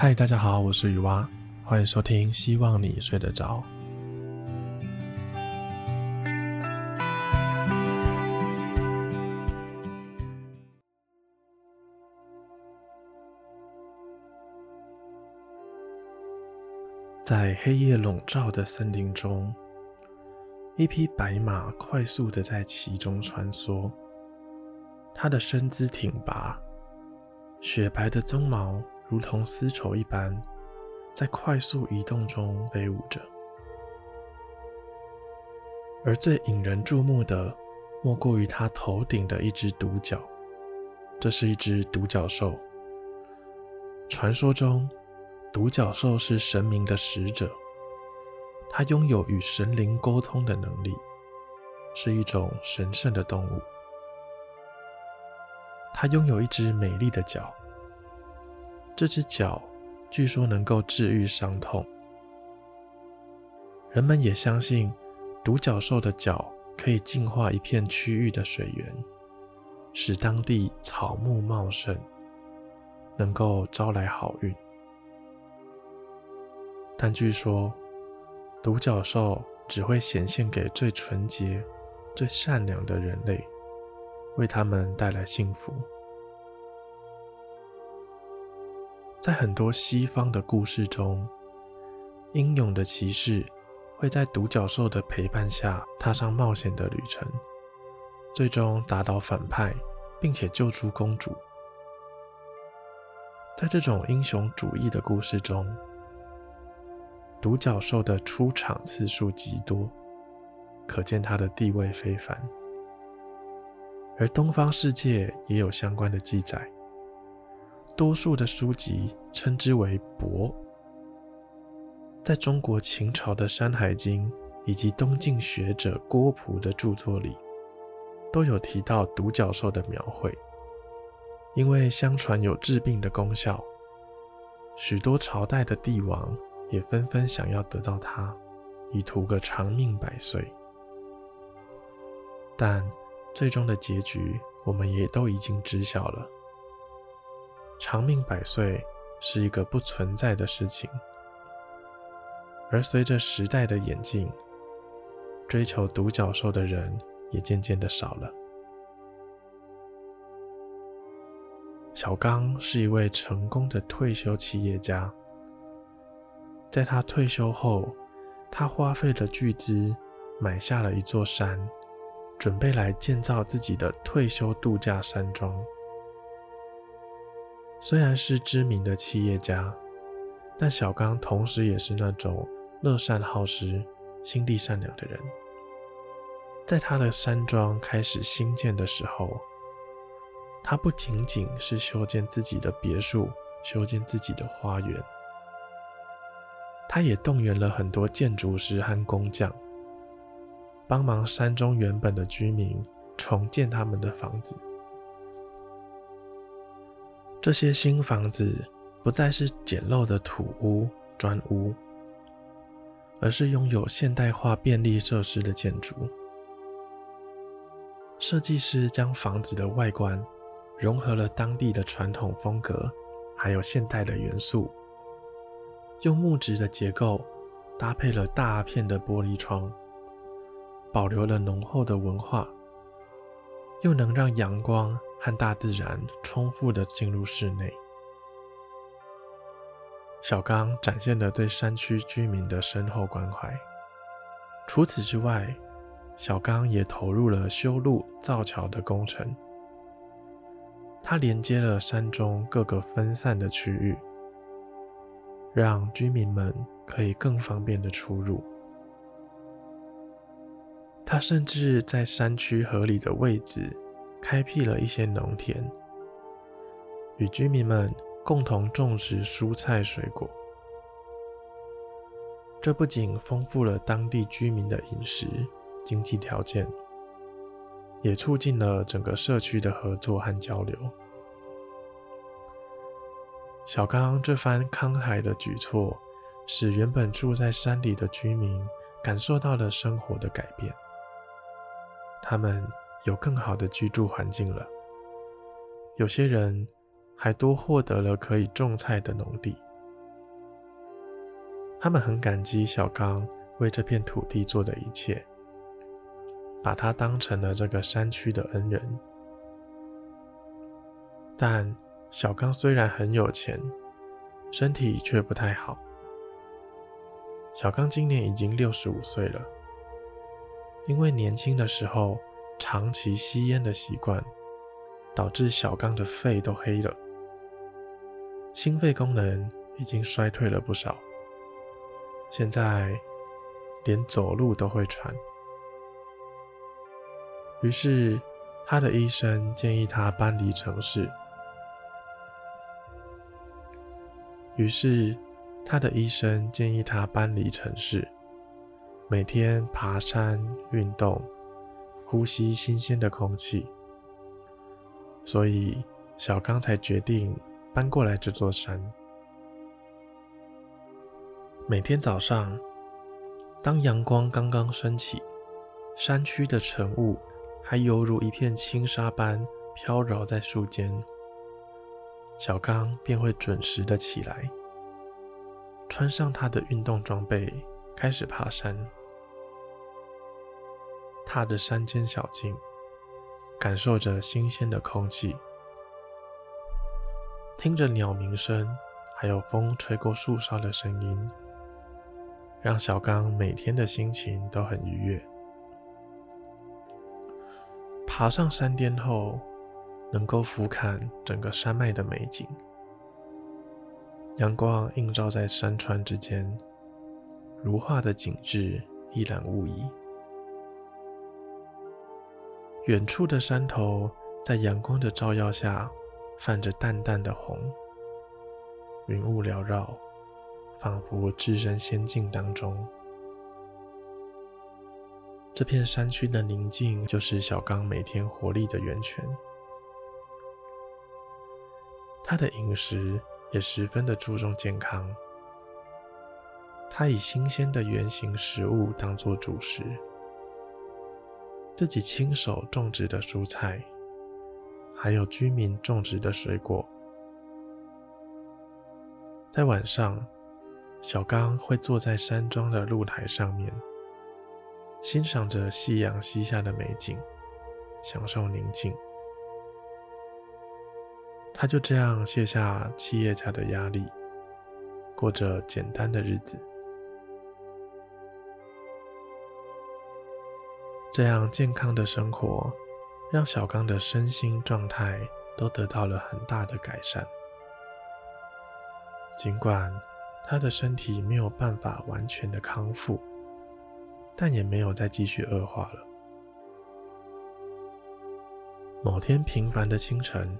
嗨，大家好，我是雨蛙，欢迎收听，希望你睡得着。在黑夜笼罩的森林中，一匹白马快速地在其中穿梭，它的身姿挺拔，雪白的鬃毛。如同丝绸一般，在快速移动中飞舞着。而最引人注目的，莫过于它头顶的一只独角。这是一只独角兽。传说中，独角兽是神明的使者，它拥有与神灵沟通的能力，是一种神圣的动物。它拥有一只美丽的角。这只脚据说能够治愈伤痛，人们也相信独角兽的角可以净化一片区域的水源，使当地草木茂盛，能够招来好运。但据说独角兽只会显现给最纯洁、最善良的人类，为他们带来幸福。在很多西方的故事中，英勇的骑士会在独角兽的陪伴下踏上冒险的旅程，最终打倒反派，并且救出公主。在这种英雄主义的故事中，独角兽的出场次数极多，可见它的地位非凡。而东方世界也有相关的记载。多数的书籍称之为“伯”。在中国秦朝的《山海经》以及东晋学者郭璞的著作里，都有提到独角兽的描绘。因为相传有治病的功效，许多朝代的帝王也纷纷想要得到它，以图个长命百岁。但最终的结局，我们也都已经知晓了。长命百岁是一个不存在的事情，而随着时代的演进，追求独角兽的人也渐渐的少了。小刚是一位成功的退休企业家，在他退休后，他花费了巨资买下了一座山，准备来建造自己的退休度假山庄。虽然是知名的企业家，但小刚同时也是那种乐善好施、心地善良的人。在他的山庄开始兴建的时候，他不仅仅是修建自己的别墅、修建自己的花园，他也动员了很多建筑师和工匠，帮忙山中原本的居民重建他们的房子。这些新房子不再是简陋的土屋、砖屋，而是拥有现代化便利设施的建筑。设计师将房子的外观融合了当地的传统风格，还有现代的元素，用木质的结构搭配了大片的玻璃窗，保留了浓厚的文化，又能让阳光。和大自然充分地进入室内，小刚展现了对山区居民的深厚关怀。除此之外，小刚也投入了修路造桥的工程。他连接了山中各个分散的区域，让居民们可以更方便的出入。他甚至在山区合理的位置。开辟了一些农田，与居民们共同种植蔬菜水果。这不仅丰富了当地居民的饮食经济条件，也促进了整个社区的合作和交流。小刚这番慷慨的举措，使原本住在山里的居民感受到了生活的改变。他们。有更好的居住环境了，有些人还多获得了可以种菜的农地。他们很感激小刚为这片土地做的一切，把他当成了这个山区的恩人。但小刚虽然很有钱，身体却不太好。小刚今年已经六十五岁了，因为年轻的时候长期吸烟的习惯，导致小刚的肺都黑了，心肺功能已经衰退了不少。现在连走路都会喘，于是他的医生建议他搬离城市。于是他的医生建议他搬离城市，每天爬山运动，呼吸新鲜的空气。所以小刚才决定搬过来这座山。每天早上，当阳光刚刚升起，山区的晨雾还犹如一片轻纱般飘摇在树间，小刚便会准时的起来，穿上他的运动装备，开始爬山。踏着山间小径，感受着新鲜的空气，听着鸟鸣声，还有风吹过树梢的声音。让小刚每天的心情都很愉悦。爬上山巅后，能够俯瞰整个山脉的美景，阳光映照在山川之间，如画的景致一览无遗。远处的山头在阳光的照耀下，泛着淡淡的红，云雾缭绕。仿佛置身仙境当中，这片山区的宁静就是小刚每天活力的源泉。他的饮食也十分的注重健康，他以新鲜的原形食物当做主食，自己亲手种植的蔬菜，还有居民种植的水果，在晚上。小刚会坐在山庄的露台上面，欣赏着夕阳西下的美景，享受宁静。他就这样卸下企业家的压力，过着简单的日子。这样健康的生活，让小刚的身心状态都得到了很大的改善。尽管他的身体没有办法完全的康复，但也没有再继续恶化了。某天平凡的清晨，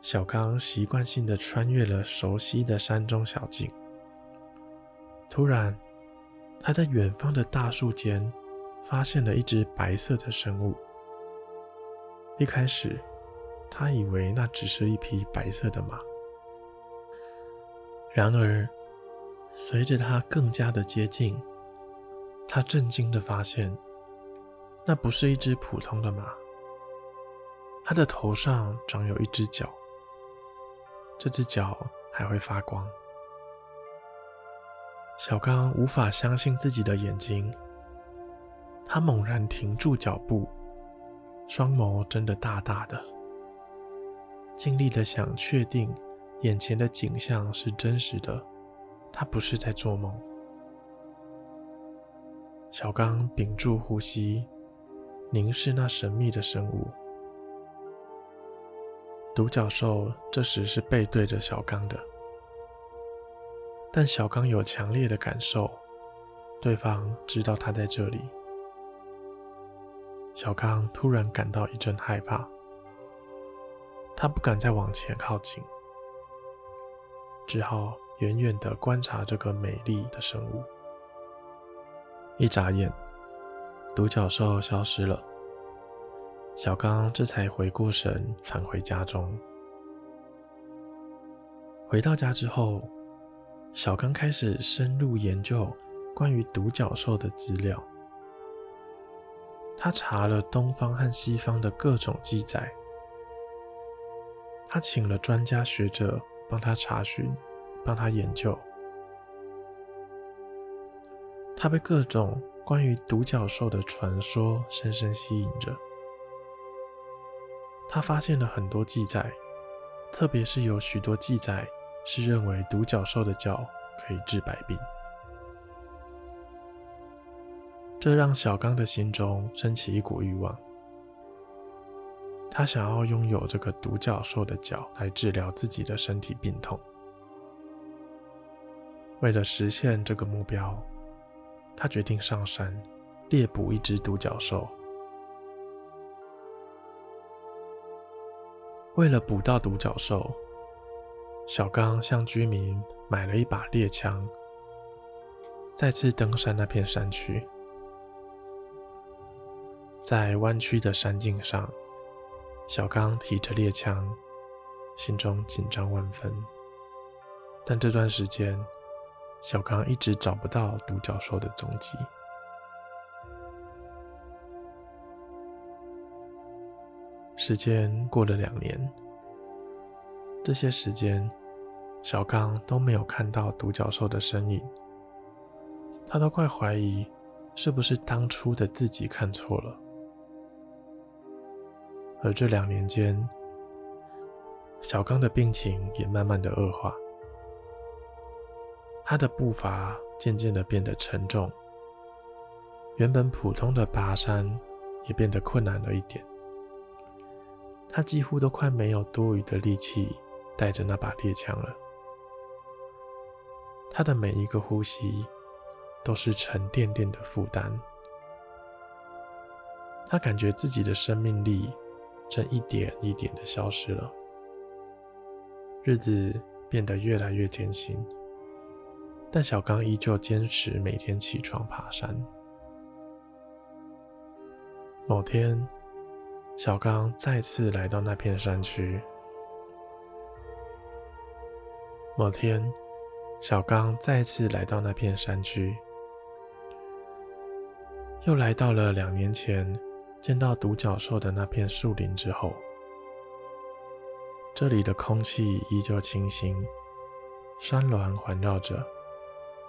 小刚习惯性的穿越了熟悉的山中小径。突然，他在远方的大树间发现了一只白色的生物。一开始，他以为那只是一匹白色的马。然而，随着他更加的接近，他震惊的发现，那不是一只普通的马。它的头上长有一只角，这只角还会发光。小刚无法相信自己的眼睛，他猛然停住脚步，双眸睁得大大的，尽力的想确定。眼前的景象是真实的，他不是在做梦。小刚屏住呼吸，凝视那神秘的生物。独角兽这时是背对着小刚的，但小刚有强烈的感受，对方知道他在这里。小刚突然感到一阵害怕，他不敢再往前靠近。只好远远地观察这个美丽的生物。一眨眼，独角兽消失了。小刚这才回过神，返回家中。回到家之后，小刚开始深入研究关于独角兽的资料。他查了东方和西方的各种记载，他请了专家学者。帮他查询，帮他研究，他被各种关于独角兽的传说深深吸引着。他发现了很多记载，特别是有许多记载是认为独角兽的角可以治百病。这让小刚的心中升起一股欲望，他想要拥有这个独角兽的角来治疗自己的身体病痛。为了实现这个目标，他决定上山猎捕一只独角兽。为了捕到独角兽，小刚向居民买了一把猎枪，再次登上那片山区。在弯曲的山径上，小刚提着猎枪，心中紧张万分。但这段时间，小刚一直找不到独角兽的踪迹。时间过了两年，这些时间，小刚都没有看到独角兽的身影。他都快怀疑，是不是当初的自己看错了。而这两年间，小刚的病情也慢慢的恶化，他的步伐渐渐的变得沉重，原本普通的爬山也变得困难了一点，他几乎都快没有多余的力气带着那把猎枪了，他的每一个呼吸都是沉甸甸的负担，他感觉自己的生命力。正一点一点的消失了，日子变得越来越艰辛，但小刚依旧坚持每天起床爬山。某天，小刚再次来到那片山区。某天，小刚再次来到那片山区，又来到了两年前。见到独角兽的那片树林之后，这里的空气依旧清新，山峦环绕着，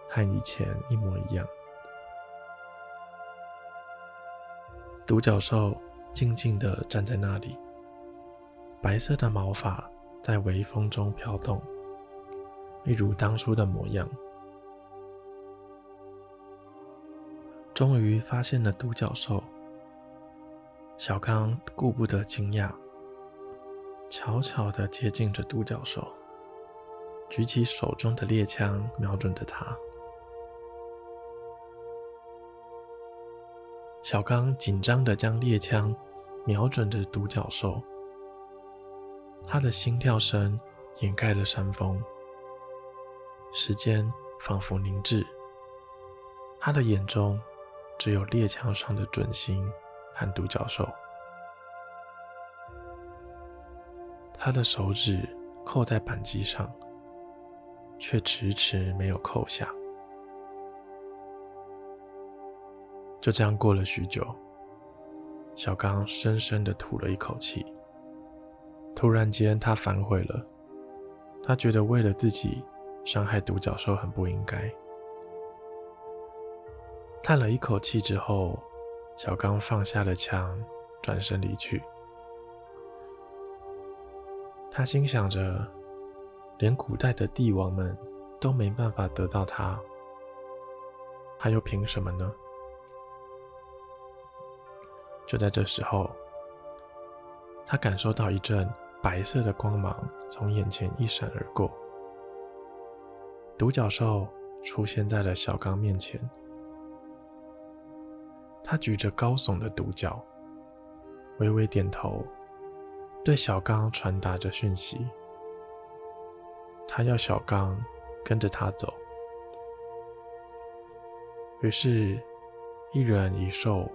和以前一模一样。独角兽静静地站在那里，白色的毛发在微风中飘动，一如当初的模样。终于发现了独角兽。小刚顾不得惊讶，悄悄地接近着独角兽，举起手中的猎枪，瞄准着它。小刚紧张地将猎枪瞄准着独角兽，他的心跳声掩盖了山风，时间仿佛凝滞，他的眼中只有猎枪上的准星。和独角兽，他的手指扣在扳机上，却迟迟没有扣下。就这样过了许久，小刚深深的吐了一口气。突然间，他反悔了，他觉得为了自己伤害独角兽很不应该。叹了一口气之后。小刚放下了枪，转身离去。他心想着，连古代的帝王们都没办法得到他，他又凭什么呢？就在这时候，他感受到一阵白色的光芒从眼前一闪而过，独角兽出现在了小刚面前。他举着高耸的独角，微微点头，对小刚传达着讯息。他要小刚跟着他走。于是，一人一兽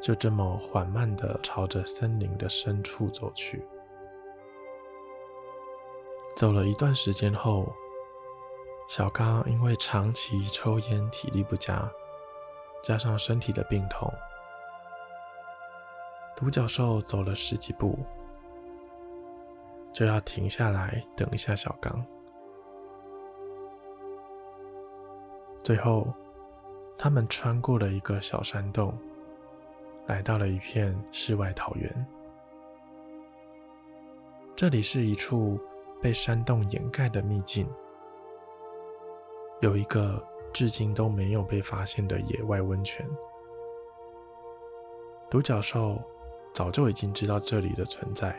就这么缓慢地朝着森林的深处走去。走了一段时间后，小刚因为长期抽烟，体力不佳。加上身体的病痛，独角兽走了十几步，就要停下来等一下小刚。最后，他们穿过了一个小山洞，来到了一片世外桃源。这里是一处被山洞掩盖的秘境，有一个至今都没有被发现的野外温泉。独角兽早就已经知道这里的存在，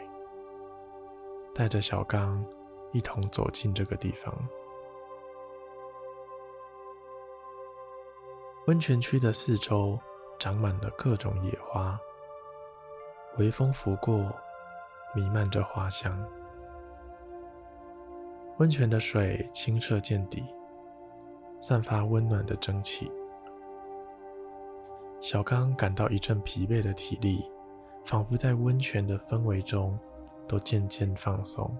带着小刚一同走进这个地方。温泉区的四周长满了各种野花，微风拂过，弥漫着花香。温泉的水清澈见底，散发温暖的蒸汽。小刚感到一阵疲惫的体力，仿佛在温泉的氛围中都渐渐放松。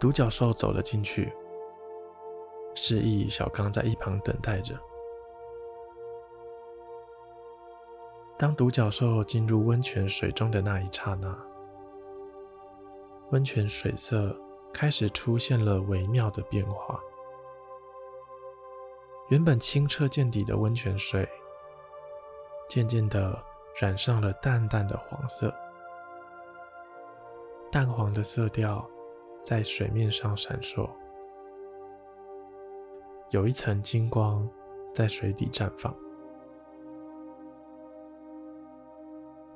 独角兽走了进去，示意小刚在一旁等待着。当独角兽进入温泉水中的那一刹那，温泉水色开始出现了微妙的变化。原本清澈见底的温泉水，渐渐的染上了淡淡的黄色。淡黄的色调在水面上闪烁，有一层金光在水底绽放。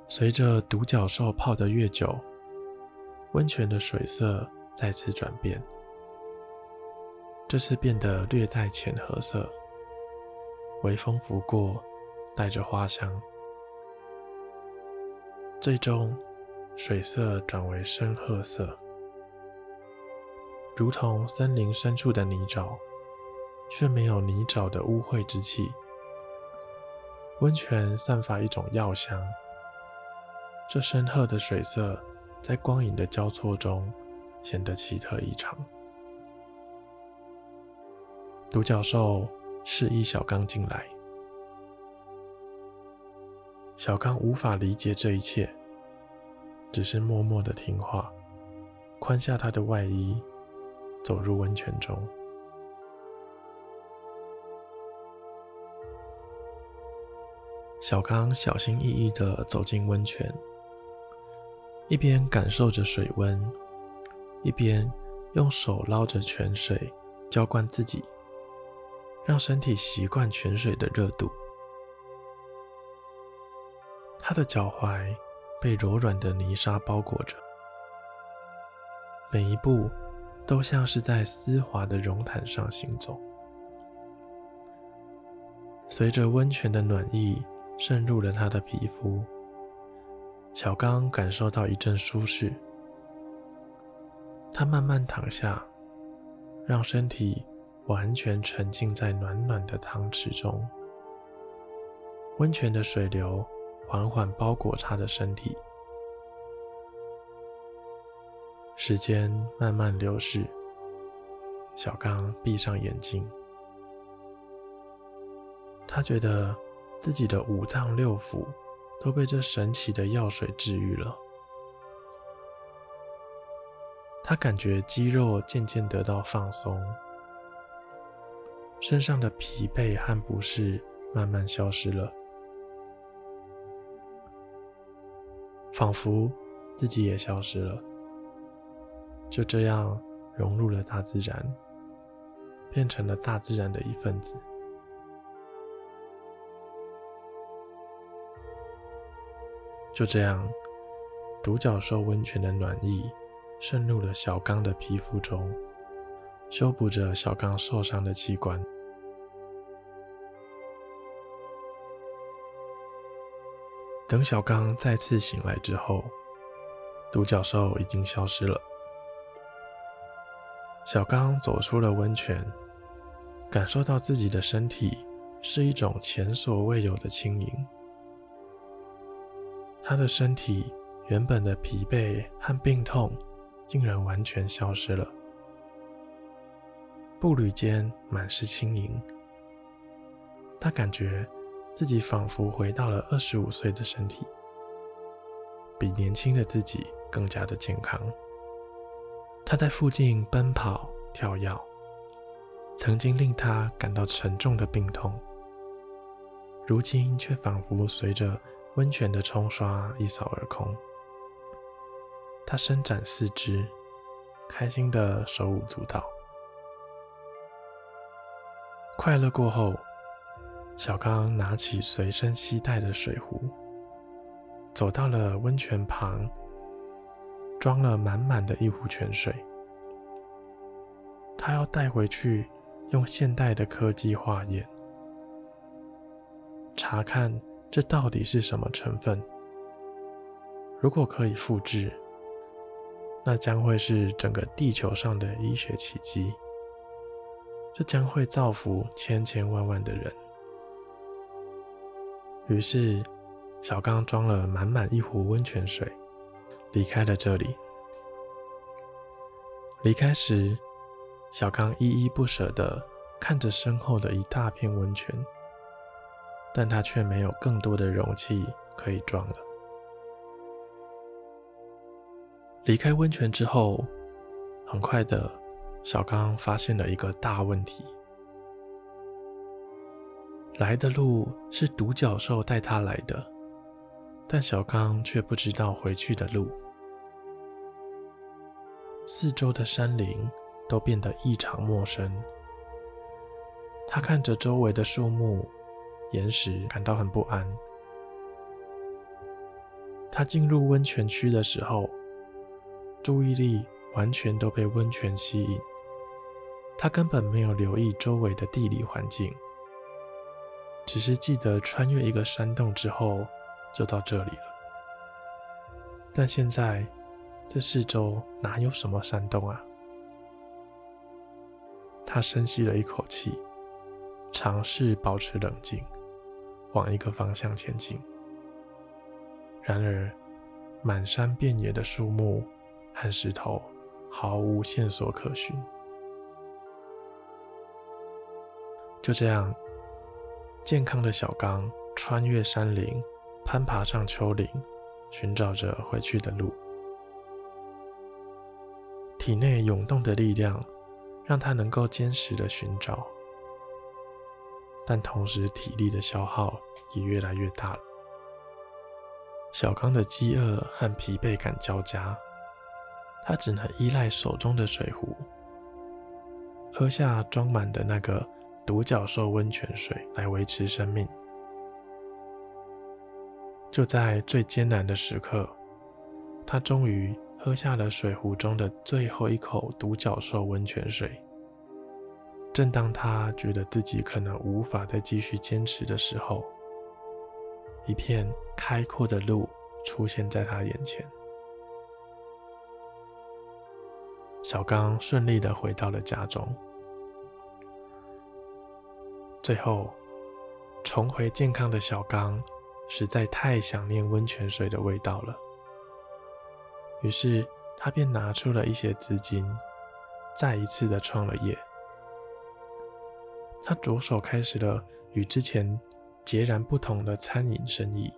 随着独角兽泡得越久，温泉的水色再次转变，这次变得略带浅褐色。微风拂过，带着花香，最终水色转为深褐色，如同森林深处的泥沼，却没有泥沼的污秽之气。温泉散发一种药香，这深褐的水色在光影的交错中显得奇特异常。独角兽。示意小刚进来。小刚无法理解这一切，只是默默的听话，宽下他的外衣，走入温泉中。小刚小心翼翼的走进温泉，一边感受着水温，一边用手捞着泉水浇灌自己。让身体习惯泉水的热度。他的脚踝被柔软的泥沙包裹着，每一步都像是在丝滑的绒毯上行走。随着温泉的暖意渗入了他的皮肤，小刚感受到一阵舒适。他慢慢躺下，让身体。完全沉浸在暖暖的汤池中，温泉的水流缓缓包裹他的身体。时间慢慢流逝，小刚闭上眼睛，他觉得自己的五脏六腑都被这神奇的药水治愈了。他感觉肌肉渐渐得到放松。身上的疲惫和不适慢慢消失了，仿佛自己也消失了，就这样融入了大自然，变成了大自然的一份子。就这样，独角兽温泉的暖意渗入了小刚的皮肤中。修补着小刚受伤的器官。等小刚再次醒来之后，独角兽已经消失了。小刚走出了温泉，感受到自己的身体是一种前所未有的轻盈。他的身体原本的疲惫和病痛竟然完全消失了。步履间满是轻盈，他感觉自己仿佛回到了二十五岁的身体，比年轻的自己更加的健康。他在附近奔跑跳跃，曾经令他感到沉重的病痛，如今却仿佛随着温泉的冲刷一扫而空。他伸展四肢，开心的手舞足蹈。快乐过后，小刚拿起随身携带的水壶，走到了温泉旁，装了满满的一壶泉水。他要带回去，用现代的科技化验，查看这到底是什么成分。如果可以复制，那将会是整个地球上的医学奇迹。这将会造福千千万万的人。于是，小刚装了满满一壶温泉水，离开了这里。离开时，小刚依依不舍地看着身后的一大片温泉，但他却没有更多的容器可以装了。离开温泉之后，很快的，小刚发现了一个大问题。来的路是独角兽带他来的，但小刚却不知道回去的路。四周的山林都变得异常陌生。他看着周围的树木、岩石，感到很不安。他进入温泉区的时候，注意力完全都被温泉吸引，他根本没有留意周围的地理环境。只是记得穿越一个山洞之后，就到这里了。但现在这四周哪有什么山洞啊？他深吸了一口气，尝试保持冷静，往一个方向前进。然而，满山遍野的树木和石头毫无线索可循。就这样。健康的小刚穿越山林，攀爬上丘陵，寻找着回去的路。体内涌动的力量让他能够坚持的寻找，但同时体力的消耗也越来越大了。小刚的饥饿和疲惫感交加，他只能依赖手中的水壶，喝下装满的那个。独角兽温泉水来维持生命。就在最艰难的时刻，他终于喝下了水壶中的最后一口独角兽温泉水。正当他觉得自己可能无法再继续坚持的时候，一片开阔的路出现在他眼前。小刚顺利的回到了家中。最后，重回健康的小刚实在太想念温泉水的味道了。于是，他便拿出了一些资金，再一次的创了业。他着手开始了与之前截然不同的餐饮生意。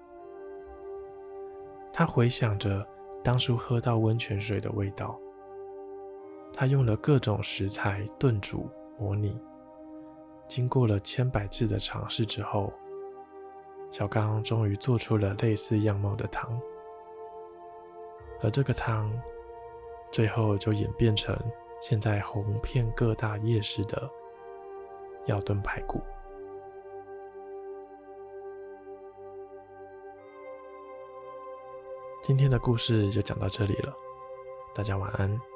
他回想着当初喝到温泉水的味道，他用了各种食材炖煮模拟。经过了千百次的尝试之后，小刚终于做出了类似样貌的汤，而这个汤最后就演变成现在红遍各大夜市的要炖排骨。今天的故事就讲到这里了，大家晚安。